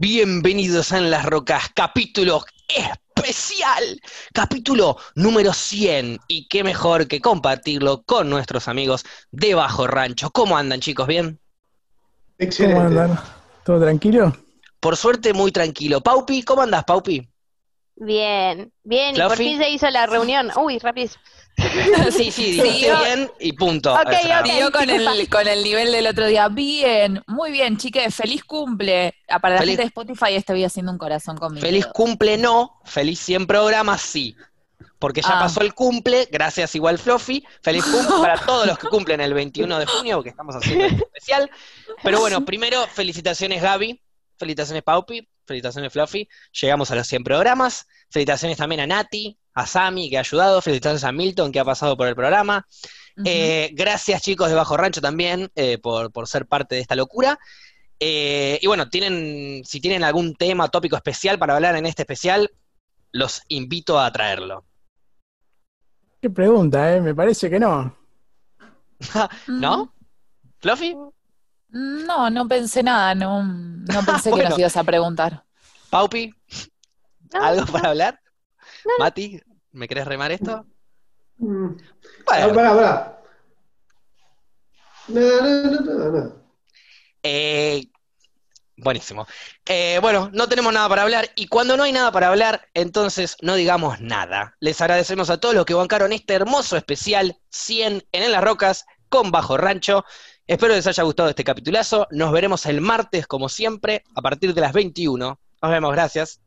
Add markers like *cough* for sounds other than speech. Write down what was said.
Bienvenidos a En las Rocas, capítulo especial, capítulo número 100. Y qué mejor que compartirlo con nuestros amigos de Bajo Rancho. ¿Cómo andan, chicos? ¿Bien? Excelente. ¿Cómo andan? ¿Todo tranquilo? Por suerte, muy tranquilo. Paupi, ¿cómo andas, Paupi? Bien, bien, y por fin se hizo la reunión. Uy, rapidísimo. *laughs* sí, sí, dijiste bien y punto. Ok, ok. Con el, con el nivel del otro día. Bien, muy bien, chiques. Feliz cumple. Ah, Para la Feliz- gente de Spotify estoy haciendo un corazón conmigo. Feliz cumple no, feliz 100 programas sí. Porque ya Ah. pasó el cumple, gracias igual Fluffy. Feliz cumple para *laughs* todos los que cumplen el 21 de junio, que estamos haciendo este especial. Pero bueno, *laughs* primero, felicitaciones Gaby, felicitaciones Paupi, felicitaciones Fluffy. Llegamos a los 100 programas. Felicitaciones también a Nati, a Sami, que ha ayudado. Felicitaciones a Milton, que ha pasado por el programa. Eh, gracias chicos de Bajo Rancho también eh, por, por ser parte de esta locura. Eh, y bueno, tienen, si tienen algún tema, tópico especial para hablar en este especial, los invito a traerlo. Qué pregunta, ¿eh? Me parece que no. *laughs* ¿No? ¿Fluffy? No, no pensé nada. No, no *laughs* pensé que nos ibas a preguntar. ¿Paupi? No, ¿Algo para hablar? ¿Mati? ¿Me querés remar esto? Mm. Bueno, pará, pará. No, no, no, no, no. Eh, buenísimo. Eh, bueno, no tenemos nada para hablar y cuando no hay nada para hablar, entonces no digamos nada. Les agradecemos a todos los que bancaron este hermoso especial 100 en En las Rocas con Bajo Rancho. Espero les haya gustado este capitulazo. Nos veremos el martes, como siempre, a partir de las 21. Nos vemos, gracias.